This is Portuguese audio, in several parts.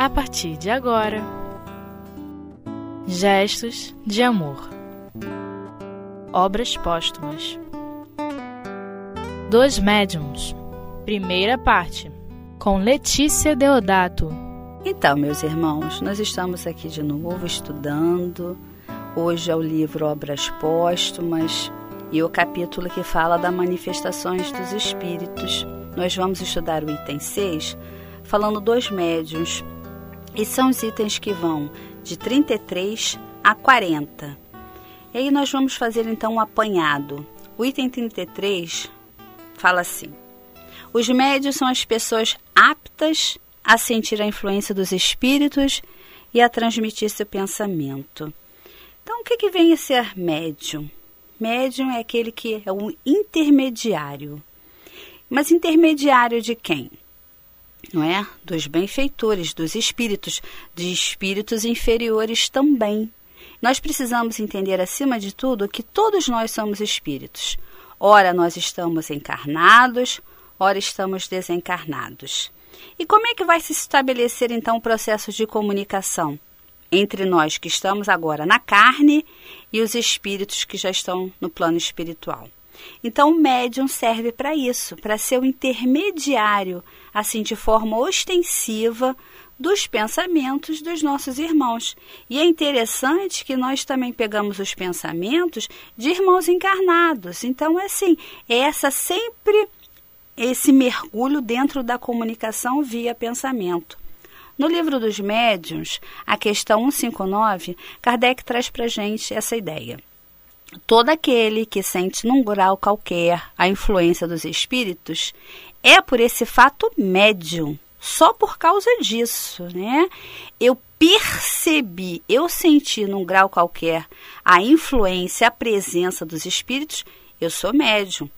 a partir de agora. Gestos de Amor Obras Póstumas Dois Médiums Primeira parte Com Letícia Deodato Então, meus irmãos, nós estamos aqui de novo estudando. Hoje é o livro Obras Póstumas e o capítulo que fala das manifestações dos espíritos. Nós vamos estudar o item 6, falando dos médiums e são os itens que vão de 33 a 40. E aí nós vamos fazer então um apanhado. O item 33 fala assim: Os médios são as pessoas aptas a sentir a influência dos espíritos e a transmitir seu pensamento. Então, o que, que vem a ser médium? Médium é aquele que é um intermediário. Mas intermediário de quem? Não é? Dos benfeitores, dos espíritos, de espíritos inferiores também. Nós precisamos entender, acima de tudo, que todos nós somos espíritos. Ora, nós estamos encarnados, ora, estamos desencarnados. E como é que vai se estabelecer então o processo de comunicação entre nós que estamos agora na carne e os espíritos que já estão no plano espiritual? Então, o médium serve para isso, para ser o intermediário, assim, de forma ostensiva, dos pensamentos dos nossos irmãos. E é interessante que nós também pegamos os pensamentos de irmãos encarnados. Então, é assim, é essa sempre esse mergulho dentro da comunicação via pensamento. No livro dos médiuns, a questão 159, Kardec traz para gente essa ideia. Todo aquele que sente num grau qualquer a influência dos espíritos é por esse fato médium, só por causa disso, né? Eu percebi, eu senti num grau qualquer a influência, a presença dos espíritos, eu sou médium.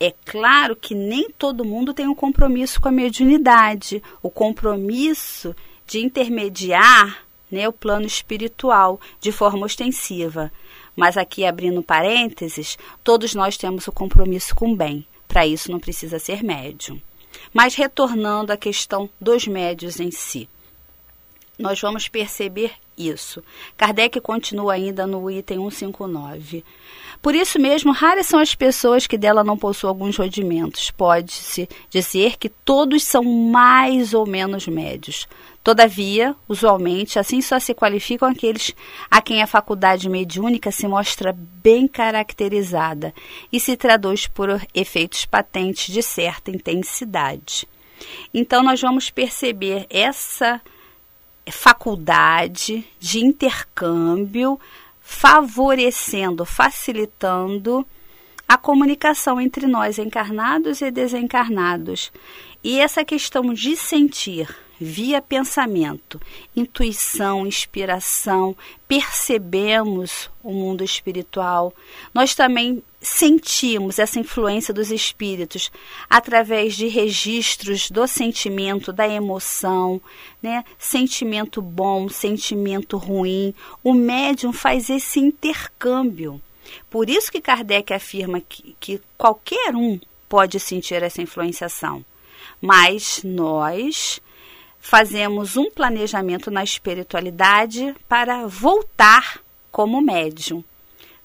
É claro que nem todo mundo tem um compromisso com a mediunidade, o compromisso de intermediar né, o plano espiritual de forma ostensiva. Mas aqui abrindo parênteses, todos nós temos o compromisso com o bem. Para isso não precisa ser médium. Mas retornando à questão dos médios em si, nós vamos perceber isso. Kardec continua ainda no item 159. Por isso mesmo, raras são as pessoas que dela não possuem alguns rudimentos. Pode-se dizer que todos são mais ou menos médios. Todavia, usualmente, assim só se qualificam aqueles a quem a faculdade mediúnica se mostra bem caracterizada e se traduz por efeitos patentes de certa intensidade. Então, nós vamos perceber essa faculdade de intercâmbio favorecendo, facilitando a comunicação entre nós encarnados e desencarnados. E essa questão de sentir via pensamento, intuição, inspiração, percebemos o mundo espiritual. Nós também sentimos essa influência dos espíritos através de registros do sentimento, da emoção, né? Sentimento bom, sentimento ruim. O médium faz esse intercâmbio. Por isso que Kardec afirma que, que qualquer um pode sentir essa influenciação. Mas nós fazemos um planejamento na espiritualidade para voltar como médium,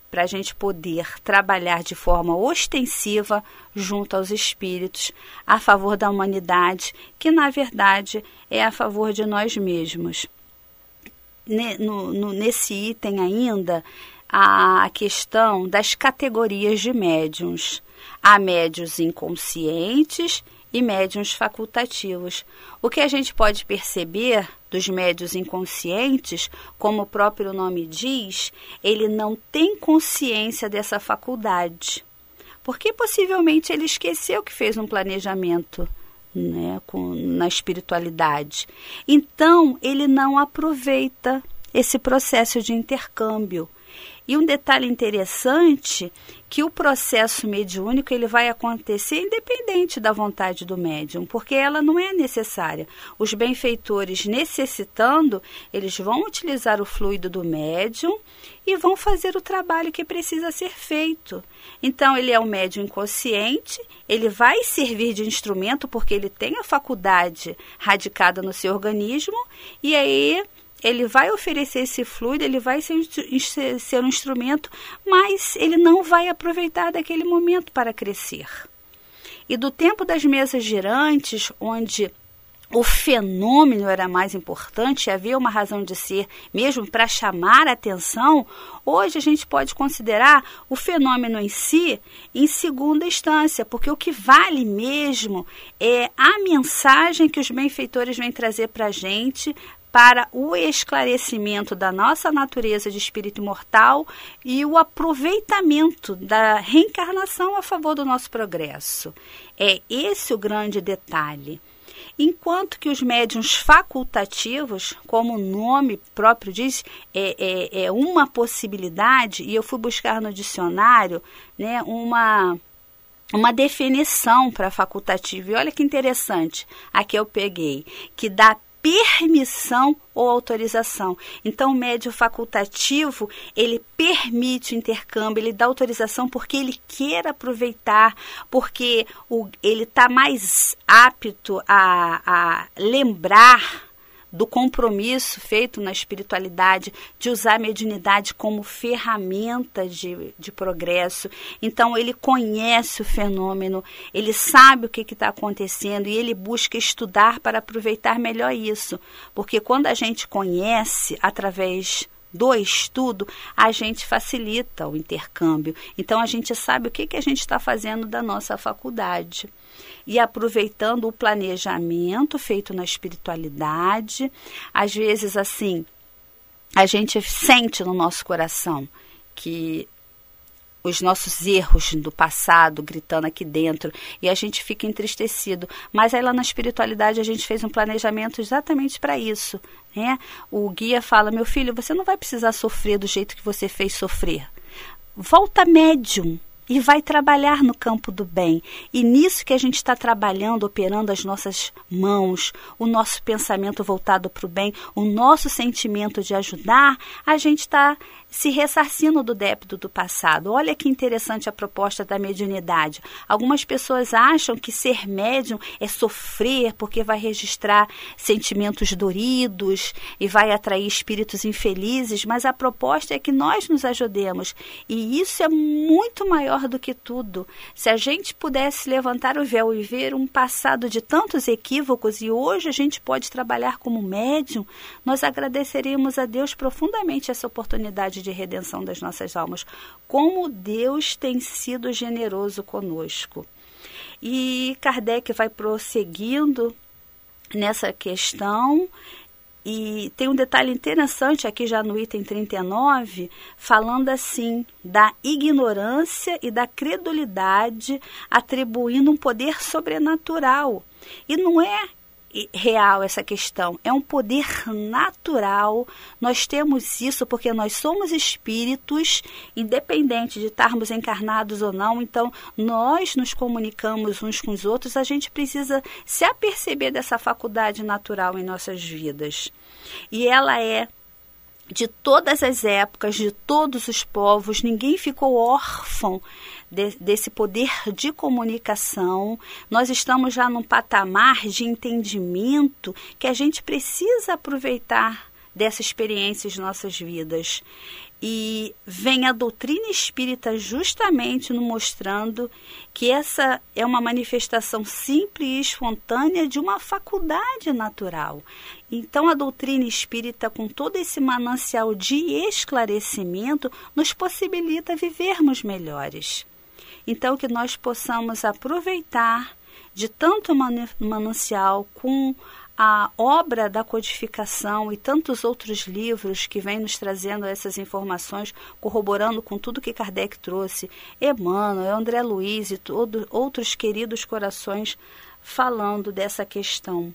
para a gente poder trabalhar de forma ostensiva junto aos espíritos a favor da humanidade, que na verdade é a favor de nós mesmos. Nesse item ainda, a questão das categorias de médiums. Há médios inconscientes e médiums facultativos. O que a gente pode perceber dos médios inconscientes, como o próprio nome diz, ele não tem consciência dessa faculdade. Porque possivelmente ele esqueceu que fez um planejamento né, com, na espiritualidade. Então, ele não aproveita esse processo de intercâmbio. E um detalhe interessante que o processo mediúnico ele vai acontecer independente da vontade do médium, porque ela não é necessária. Os benfeitores necessitando, eles vão utilizar o fluido do médium e vão fazer o trabalho que precisa ser feito. Então ele é um médium inconsciente, ele vai servir de instrumento porque ele tem a faculdade radicada no seu organismo e aí ele vai oferecer esse fluido, ele vai ser, ser um instrumento, mas ele não vai aproveitar daquele momento para crescer. E do tempo das mesas girantes, onde o fenômeno era mais importante, havia uma razão de ser mesmo para chamar a atenção, hoje a gente pode considerar o fenômeno em si em segunda instância, porque o que vale mesmo é a mensagem que os benfeitores vêm trazer para a gente para o esclarecimento da nossa natureza de espírito imortal e o aproveitamento da reencarnação a favor do nosso progresso. É esse o grande detalhe. Enquanto que os médiums facultativos, como o nome próprio diz, é, é, é uma possibilidade, e eu fui buscar no dicionário né, uma uma definição para facultativo. E olha que interessante, aqui eu peguei, que dá permissão ou autorização. Então, o médio facultativo, ele permite o intercâmbio, ele dá autorização porque ele quer aproveitar, porque o, ele está mais apto a, a lembrar do compromisso feito na espiritualidade de usar a mediunidade como ferramenta de, de progresso. Então, ele conhece o fenômeno, ele sabe o que está acontecendo e ele busca estudar para aproveitar melhor isso. Porque quando a gente conhece através do estudo, a gente facilita o intercâmbio. Então, a gente sabe o que, que a gente está fazendo da nossa faculdade e aproveitando o planejamento feito na espiritualidade. Às vezes, assim, a gente sente no nosso coração que os nossos erros do passado gritando aqui dentro e a gente fica entristecido. Mas aí lá na espiritualidade a gente fez um planejamento exatamente para isso. Né? O guia fala: meu filho, você não vai precisar sofrer do jeito que você fez sofrer. Volta médium e vai trabalhar no campo do bem. E nisso que a gente está trabalhando, operando as nossas mãos, o nosso pensamento voltado para o bem, o nosso sentimento de ajudar, a gente está se ressarcindo do débito do passado. Olha que interessante a proposta da mediunidade. Algumas pessoas acham que ser médium é sofrer porque vai registrar sentimentos doridos e vai atrair espíritos infelizes, mas a proposta é que nós nos ajudemos. E isso é muito maior do que tudo. Se a gente pudesse levantar o véu e ver um passado de tantos equívocos e hoje a gente pode trabalhar como médium, nós agradeceríamos a Deus profundamente essa oportunidade de redenção das nossas almas. Como Deus tem sido generoso conosco. E Kardec vai prosseguindo nessa questão. E tem um detalhe interessante aqui já no item 39, falando assim da ignorância e da credulidade, atribuindo um poder sobrenatural. E não é real essa questão, é um poder natural. Nós temos isso porque nós somos espíritos, independente de estarmos encarnados ou não. Então, nós nos comunicamos uns com os outros, a gente precisa se aperceber dessa faculdade natural em nossas vidas. E ela é de todas as épocas, de todos os povos, ninguém ficou órfão de, desse poder de comunicação. Nós estamos já num patamar de entendimento que a gente precisa aproveitar dessa experiência em nossas vidas. E vem a doutrina espírita justamente nos mostrando que essa é uma manifestação simples e espontânea de uma faculdade natural. Então, a doutrina espírita, com todo esse manancial de esclarecimento, nos possibilita vivermos melhores. Então, que nós possamos aproveitar de tanto manancial com a obra da codificação e tantos outros livros que vêm nos trazendo essas informações, corroborando com tudo que Kardec trouxe, Emmanuel, André Luiz e todo, outros queridos corações falando dessa questão.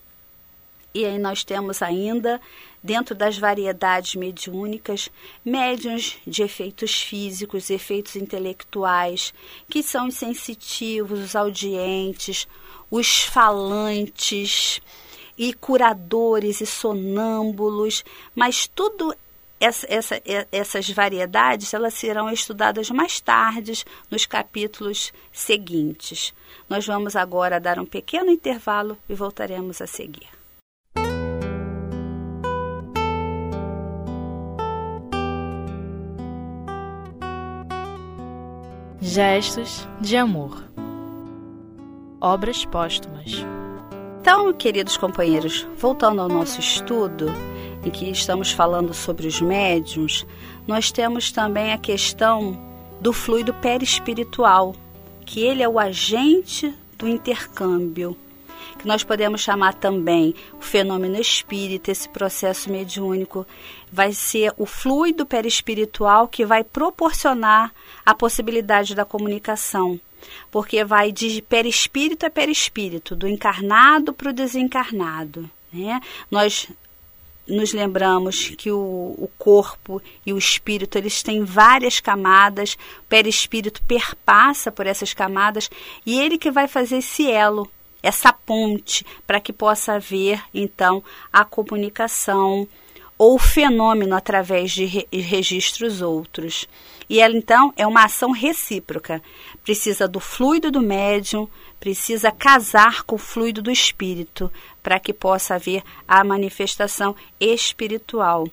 E aí nós temos ainda, dentro das variedades mediúnicas, médiuns de efeitos físicos, efeitos intelectuais, que são os sensitivos, os audientes, os falantes e curadores e sonâmbulos, mas tudo essa, essa, essas variedades elas serão estudadas mais tarde nos capítulos seguintes. Nós vamos agora dar um pequeno intervalo e voltaremos a seguir. Gestos de amor. Obras póstumas. Então, queridos companheiros, voltando ao nosso estudo, em que estamos falando sobre os médiums, nós temos também a questão do fluido perispiritual, que ele é o agente do intercâmbio, que nós podemos chamar também o fenômeno espírita, esse processo mediúnico, vai ser o fluido perispiritual que vai proporcionar a possibilidade da comunicação porque vai de perispírito a perispírito, do encarnado para o desencarnado. Né? Nós nos lembramos que o, o, corpo e o espírito eles têm várias camadas, o perispírito perpassa por essas camadas e ele que vai fazer esse elo, essa ponte, para que possa haver então a comunicação ou fenômeno através de re registros outros. E ela então é uma ação recíproca. Precisa do fluido do médium, precisa casar com o fluido do espírito para que possa haver a manifestação espiritual.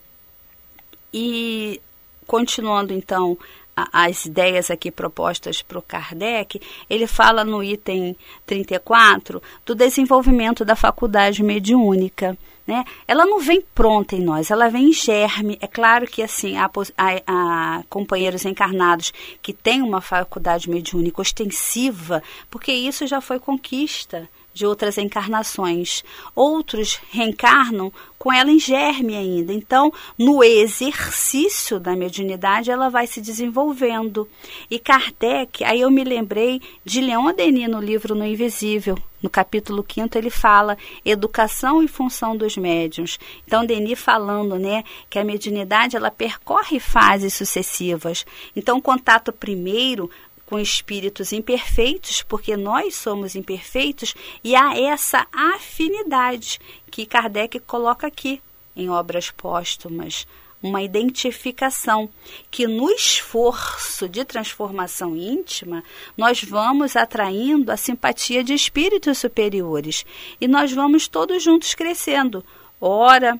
E continuando então as ideias aqui propostas para o Kardec, ele fala no item 34 do desenvolvimento da faculdade mediúnica. Né? Ela não vem pronta em nós, ela vem em germe. É claro que assim há, há, há companheiros encarnados que têm uma faculdade mediúnica ostensiva, porque isso já foi conquista de outras encarnações. Outros reencarnam com ela em germe ainda. Então, no exercício da mediunidade, ela vai se desenvolvendo. E Kardec, aí eu me lembrei de Leon Denis no livro No Invisível. No capítulo 5 ele fala educação e função dos médiuns. Então Denis falando, né, que a mediunidade ela percorre fases sucessivas. Então o contato primeiro com espíritos imperfeitos, porque nós somos imperfeitos, e há essa afinidade que Kardec coloca aqui em obras póstumas, uma identificação que no esforço de transformação íntima nós vamos atraindo a simpatia de espíritos superiores e nós vamos todos juntos crescendo. Ora,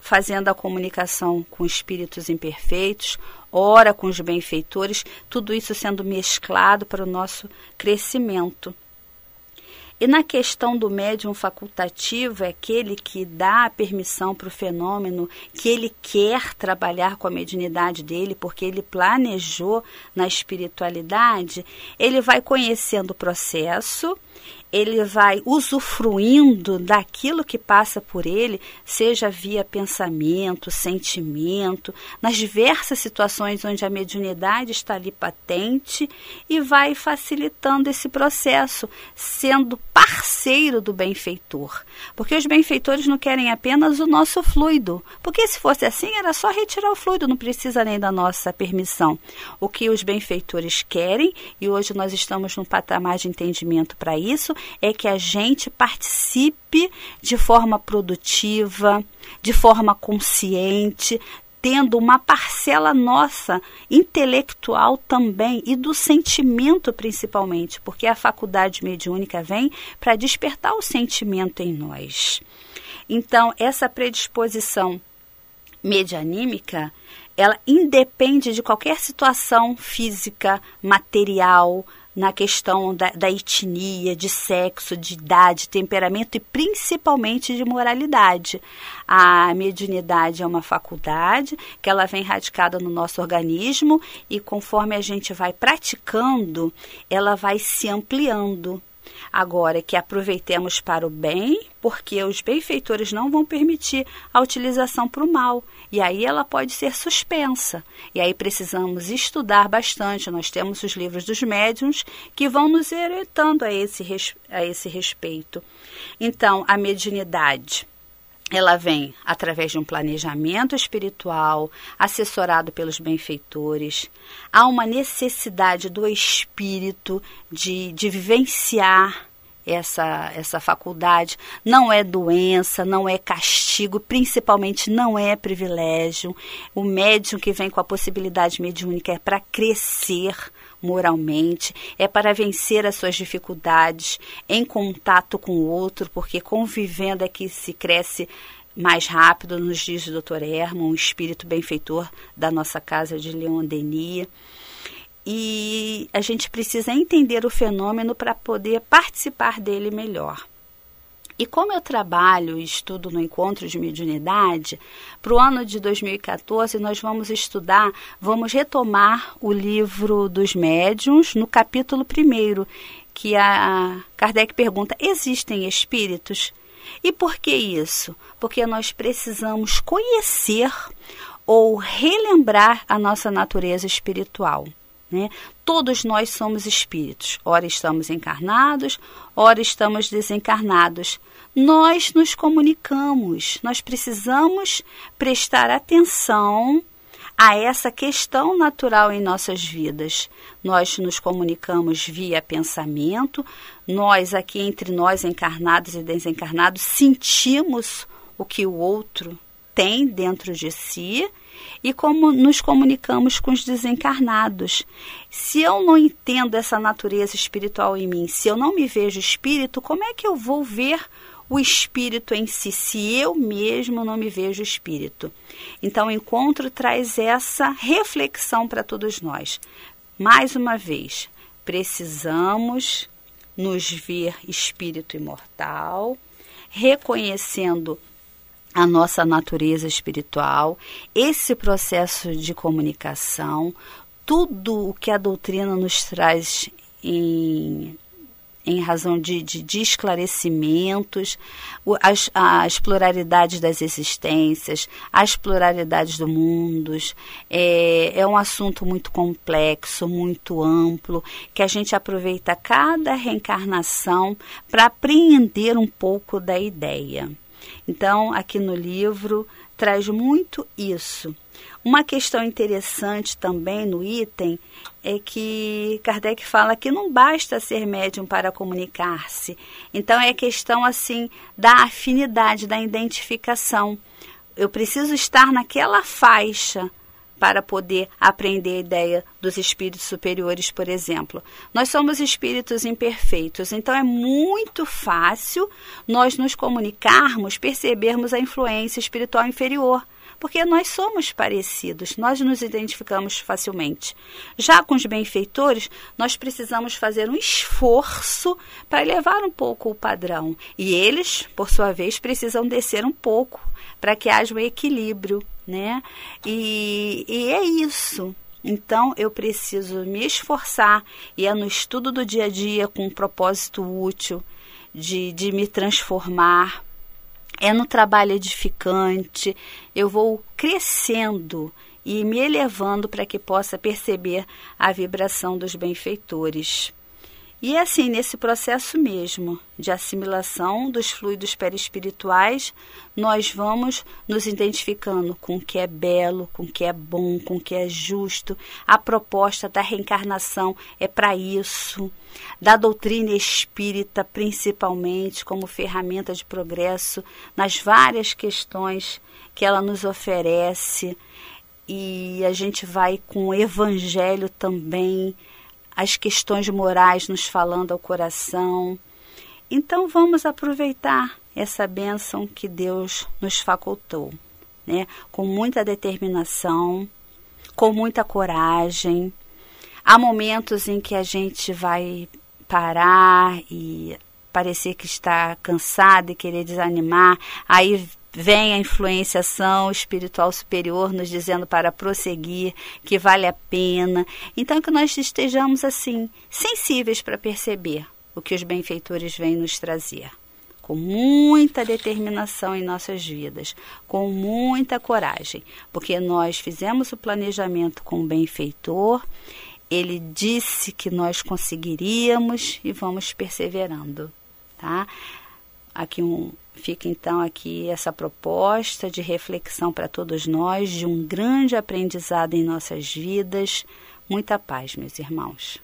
fazendo a comunicação com espíritos imperfeitos, ora com os benfeitores, tudo isso sendo mesclado para o nosso crescimento. E na questão do médium facultativo, é aquele que dá a permissão para o fenômeno, que ele quer trabalhar com a mediunidade dele, porque ele planejou na espiritualidade, ele vai conhecendo o processo ele vai usufruindo daquilo que passa por ele, seja via pensamento, sentimento, nas diversas situações onde a mediunidade está ali patente e vai facilitando esse processo, sendo parceiro do benfeitor. Porque os benfeitores não querem apenas o nosso fluido, porque se fosse assim era só retirar o fluido, não precisa nem da nossa permissão. O que os benfeitores querem, e hoje nós estamos num patamar de entendimento para isso, é que a gente participe de forma produtiva, de forma consciente, tendo uma parcela nossa intelectual também e do sentimento principalmente, porque a faculdade mediúnica vem para despertar o sentimento em nós. Então, essa predisposição medianímica, ela independe de qualquer situação física, material, na questão da, da, etnia, de sexo, de idade, temperamento e principalmente de moralidade. A mediunidade é uma faculdade que ela vem radicada no nosso organismo e conforme a gente vai praticando, ela vai se ampliando. Agora que aproveitemos para o bem, porque os benfeitores não vão permitir a utilização para o mal. E aí ela pode ser suspensa. E aí precisamos estudar bastante. Nós temos os livros dos médiuns que vão nos orientando a esse, a esse respeito. Então, a mediunidade ela vem através de um planejamento espiritual, assessorado pelos benfeitores. Há uma necessidade do espírito de, de vivenciar essa, essa faculdade. Não é doença, não é castigo, principalmente não é privilégio. O médium que vem com a possibilidade mediúnica é para crescer moralmente, é para vencer as suas dificuldades em contato com o outro, porque convivendo é que se cresce mais rápido, nos diz o Dr. Herman, um espírito benfeitor da nossa casa de Leon Denis. E a gente precisa entender o fenômeno para poder participar dele melhor. E como eu trabalho e estudo no encontro de mediunidade, para o ano de 2014 nós vamos estudar, vamos retomar o livro dos médiuns no capítulo 1, que a Kardec pergunta: existem espíritos? E por que isso? Porque nós precisamos conhecer ou relembrar a nossa natureza espiritual. Né? Todos nós somos espíritos, ora estamos encarnados, ora estamos desencarnados. Nós nos comunicamos, nós precisamos prestar atenção a essa questão natural em nossas vidas. Nós nos comunicamos via pensamento, nós aqui entre nós encarnados e desencarnados sentimos o que o outro tem dentro de si e como nos comunicamos com os desencarnados. Se eu não entendo essa natureza espiritual em mim, se eu não me vejo espírito, como é que eu vou ver o espírito em si, se eu mesmo não me vejo espírito? Então, o encontro traz essa reflexão para todos nós. Mais uma vez, precisamos nos ver espírito imortal, reconhecendo a nossa natureza espiritual, esse processo de comunicação, tudo o que a doutrina nos traz em, em razão de, de, de esclarecimentos, as, as, pluralidades das existências, as pluralidades do mundo. É, é um assunto muito complexo, muito amplo, que a gente aproveita cada reencarnação para apreender um pouco da ideia. Então, aqui no livro traz muito isso. Uma questão interessante também no item é que Kardec fala que não basta ser médium para comunicar-se. Então é questão assim da afinidade, da identificação. Eu preciso estar naquela faixa para poder aprender a ideia dos espíritos superiores, por exemplo. Nós somos espíritos imperfeitos, então é muito fácil nós nos comunicarmos, percebermos a influência espiritual inferior porque nós somos parecidos, nós nos identificamos facilmente. Já com os benfeitores, nós precisamos fazer um esforço para elevar um pouco o padrão, e eles, por sua vez, precisam descer um pouco para que haja um equilíbrio né? E, e é isso. Então eu preciso me esforçar e é no estudo do dia a dia com um propósito útil de, de me transformar. É no trabalho edificante, eu vou crescendo e me elevando para que possa perceber a vibração dos benfeitores. E é assim, nesse processo mesmo de assimilação dos fluidos perispirituais, nós vamos nos identificando com o que é belo, com o que é bom, com o que é justo. A proposta da reencarnação é para isso. Da doutrina espírita, principalmente, como ferramenta de progresso nas várias questões que ela nos oferece. E a gente vai com o evangelho também as questões morais nos falando ao coração. Então vamos aproveitar essa bênção que Deus nos facultou, né? Com muita determinação, com muita coragem. Há momentos em que a gente vai parar e parecer que está cansado e querer desanimar, aí vem a influenciação espiritual superior nos dizendo para prosseguir, que vale a pena. Então, que nós estejamos assim, sensíveis para perceber o que os benfeitores vêm nos trazer. Com muita determinação em nossas vidas, com muita coragem, porque nós fizemos o planejamento com o benfeitor, ele disse que nós conseguiríamos e vamos perseverando, tá? aqui um fica então aqui essa proposta de reflexão para todos nós de um grande aprendizado em nossas vidas. Muita paz, meus irmãos.